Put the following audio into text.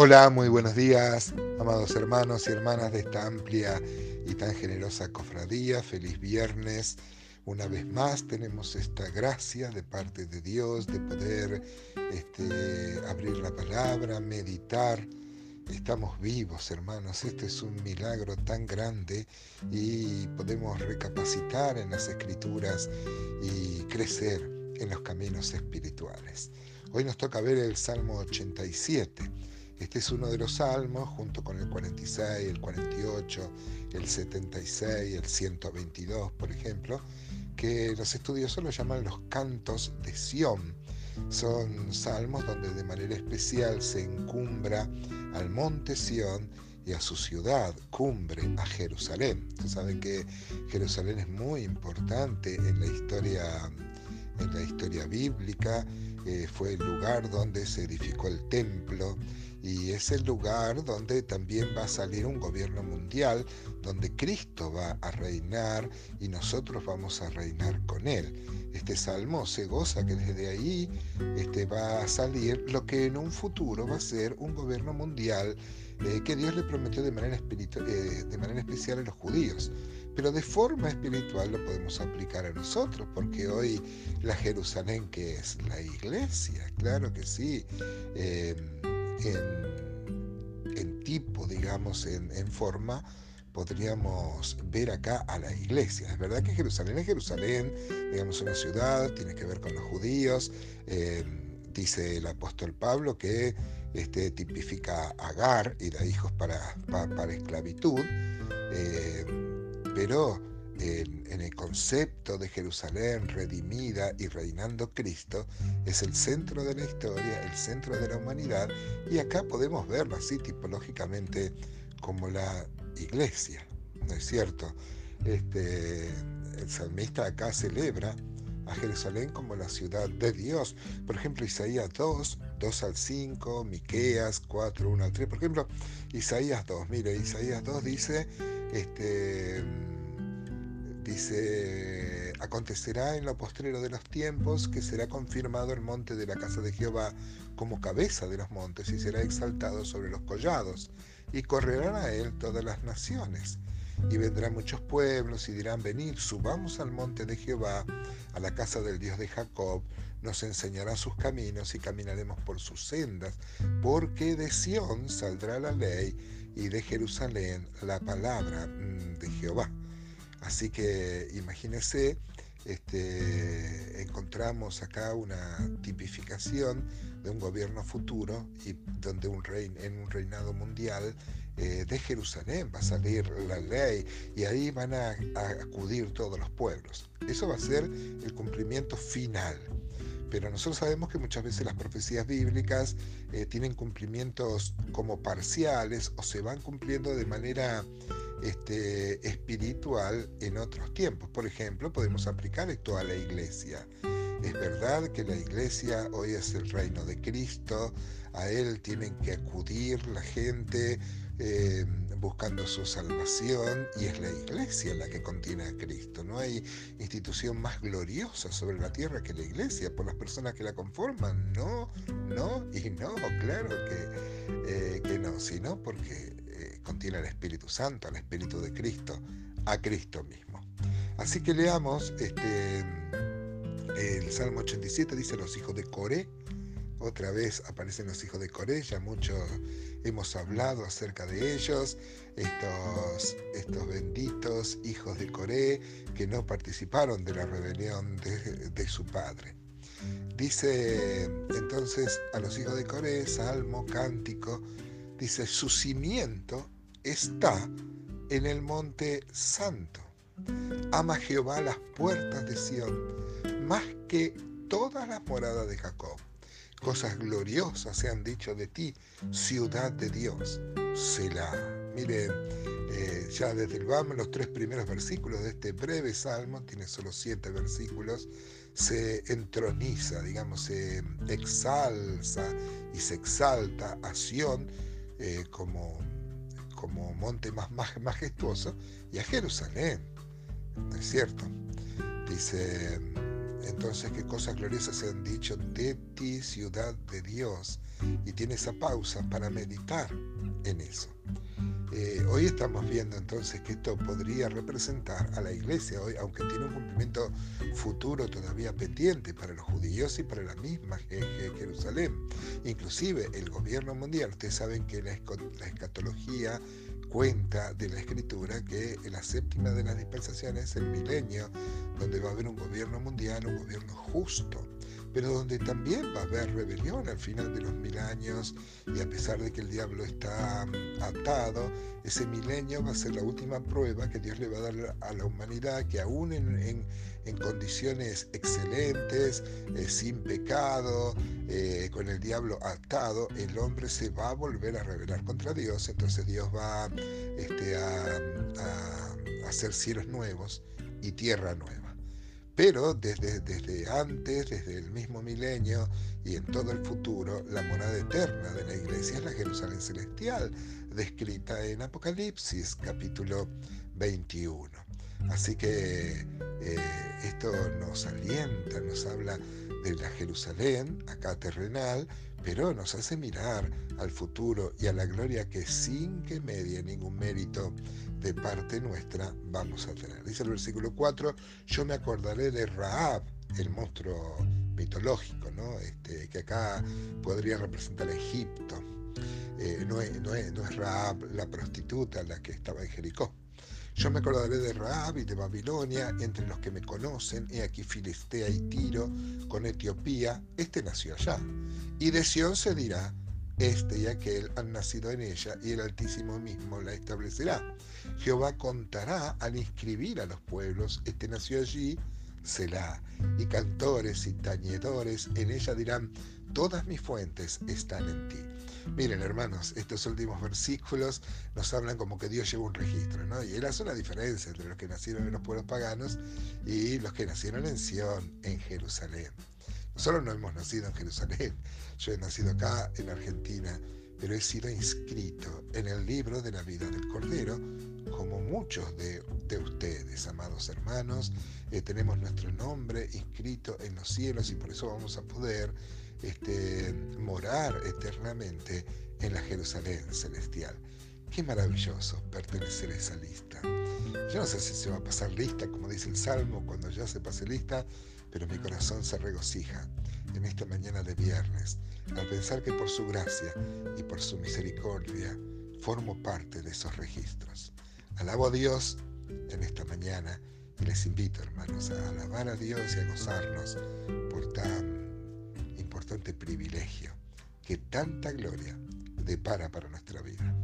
Hola, muy buenos días, amados hermanos y hermanas de esta amplia y tan generosa cofradía. Feliz viernes. Una vez más tenemos esta gracia de parte de Dios de poder este, abrir la palabra, meditar. Estamos vivos, hermanos. Este es un milagro tan grande y podemos recapacitar en las escrituras y crecer en los caminos espirituales. Hoy nos toca ver el Salmo 87. Este es uno de los salmos, junto con el 46, el 48, el 76, el 122, por ejemplo, que los estudiosos lo llaman los cantos de Sión. Son salmos donde de manera especial se encumbra al monte Sión y a su ciudad, cumbre, a Jerusalén. Ustedes saben que Jerusalén es muy importante en la historia, en la historia bíblica, eh, fue el lugar donde se edificó el templo, y es el lugar donde también va a salir un gobierno mundial, donde Cristo va a reinar y nosotros vamos a reinar con Él. Este salmo se goza que desde ahí este, va a salir lo que en un futuro va a ser un gobierno mundial eh, que Dios le prometió de manera, eh, de manera especial a los judíos pero de forma espiritual lo podemos aplicar a nosotros, porque hoy la Jerusalén que es la iglesia, claro que sí, en, tipo, digamos, en, forma, podríamos ver acá a la iglesia. Es verdad que Jerusalén es Jerusalén, digamos, una ciudad, tiene que ver con los judíos. Eh, dice el apóstol Pablo que este, tipifica Agar y da hijos para, para, esclavitud, eh, pero en, el concepto de Jerusalén redimida y reinando Cristo, es el centro de la historia, el centro de la humanidad, y acá podemos verlo así tipológicamente como la iglesia, ¿no es cierto? Este, el salmista acá celebra a Jerusalén como la ciudad de Dios. Por ejemplo, Isaías 2, 2 al 5, Miqueas 4, 1 al 3. Por ejemplo, Isaías 2, mire, Isaías 2 dice, este, Dice, acontecerá en lo postrero de los tiempos que será confirmado el monte de la casa de Jehová como cabeza de los montes y será exaltado sobre los collados y correrán a él todas las naciones. Y vendrán muchos pueblos y dirán, venid, subamos al monte de Jehová, a la casa del Dios de Jacob, nos enseñará sus caminos y caminaremos por sus sendas, porque de Sión saldrá la ley y de Jerusalén la palabra mm, de Jehová. Así que imagínense, este, encontramos acá una tipificación de un gobierno futuro y donde un rey, en un reinado mundial eh, de Jerusalén va a salir la ley y ahí van a, acudir todos los pueblos. Eso va a ser el cumplimiento final. Pero nosotros sabemos que muchas veces las profecías bíblicas eh, tienen cumplimientos como parciales o se van cumpliendo de manera este, espiritual en otros tiempos. Por ejemplo, podemos aplicar esto a la iglesia. Es verdad que la iglesia hoy es el reino de Cristo, a Él tienen que acudir la gente eh, buscando su salvación y es la iglesia la que contiene a Cristo. No hay institución más gloriosa sobre la tierra que la iglesia por las personas que la conforman. No, no y no, claro que, eh, que no, sino porque contiene al Espíritu Santo, al Espíritu de Cristo, a Cristo mismo. Así que leamos este, el Salmo 87, dice los hijos de Coré. Otra vez aparecen los hijos de Coré, ya mucho hemos hablado acerca de ellos, estos, benditos hijos de Coré que no participaron de la rebelión de, de su padre. Dice entonces a los hijos de Coré, salmo, cántico, dice, su cimiento está en el monte santo. Ama Jehová las puertas de Sión más que todas las moradas de Jacob. Cosas gloriosas se han dicho de ti, ciudad de Dios. Selah. Miren, eh, ya desde el vamos, los tres primeros versículos de este breve salmo, tiene solo siete versículos, se entroniza, digamos, se exalza y se exalta a Sión eh, como como monte más, majestuoso y a Jerusalén. ¿No es cierto? Dice, entonces, ¿qué cosas gloriosas se han dicho de ti, ciudad de Dios? y tiene esa pausa para meditar en eso. Eh, hoy estamos viendo entonces que esto podría representar a la iglesia, hoy, aunque tiene un cumplimiento futuro todavía pendiente para los judíos y para la misma Jerusalén. Inclusive el gobierno mundial, ustedes saben que la, la escatología cuenta de la escritura que en la séptima de las dispensaciones es el milenio, donde va a haber un gobierno mundial, un gobierno justo pero donde también va a haber rebelión al final de los mil años y a pesar de que el diablo está mm, atado, ese milenio va a ser la última prueba que Dios le va a dar a la humanidad, que aún en, condiciones excelentes, eh, sin pecado, eh, con el diablo atado, el hombre se va a volver a rebelar contra Dios, entonces Dios va este, a hacer cielos nuevos y tierra nueva. Pero desde, desde antes, desde el mismo milenio y en todo el futuro, la morada eterna de la iglesia es la Jerusalén celestial, descrita en Apocalipsis capítulo 21. Así que eh, esto nos alienta, nos habla de la Jerusalén, acá terrenal, pero nos hace mirar al futuro y a la gloria que sin que medie ningún mérito de parte nuestra vamos a tener. Dice el versículo 4, yo me acordaré de Raab, el monstruo mitológico. Este, que acá podría representar Egipto. Eh, no, es, no es Raab la prostituta la que estaba en Jericó. Yo me acordaré de Raab y de Babilonia, entre los que me conocen, he aquí Filistea y Tiro, con Etiopía, este nació allá. Y de Sión se dirá, este y aquel han nacido en ella, y el Altísimo mismo la establecerá. Jehová contará al inscribir a los pueblos, este nació allí, Selah, y cantores y tañedores en ella dirán, todas mis fuentes están en ti. Miren, hermanos, estos últimos versículos nos hablan como que Dios lleva un registro, ¿no? Y él hace una diferencia entre los que nacieron en los pueblos paganos y los que nacieron en Sión, en Jerusalén. Nosotros no hemos nacido en Jerusalén, yo he nacido acá en Argentina, pero he sido inscrito en el libro de la vida del Cordero, como muchos de, ustedes, amados hermanos. Eh, tenemos nuestro nombre inscrito en los cielos y por eso vamos a poder este, morar eternamente en la Jerusalén celestial. Qué maravilloso pertenecer a esa lista. Yo no sé si se va a pasar lista, como dice el Salmo, cuando ya se pase lista, pero mi corazón se regocija en esta mañana de viernes al pensar que por su gracia y por su misericordia formo parte de esos registros. Alabo a Dios en esta mañana y les invito, hermanos, a alabar a Dios y a gozarnos por tan importante privilegio que tanta gloria depara para nuestra vida.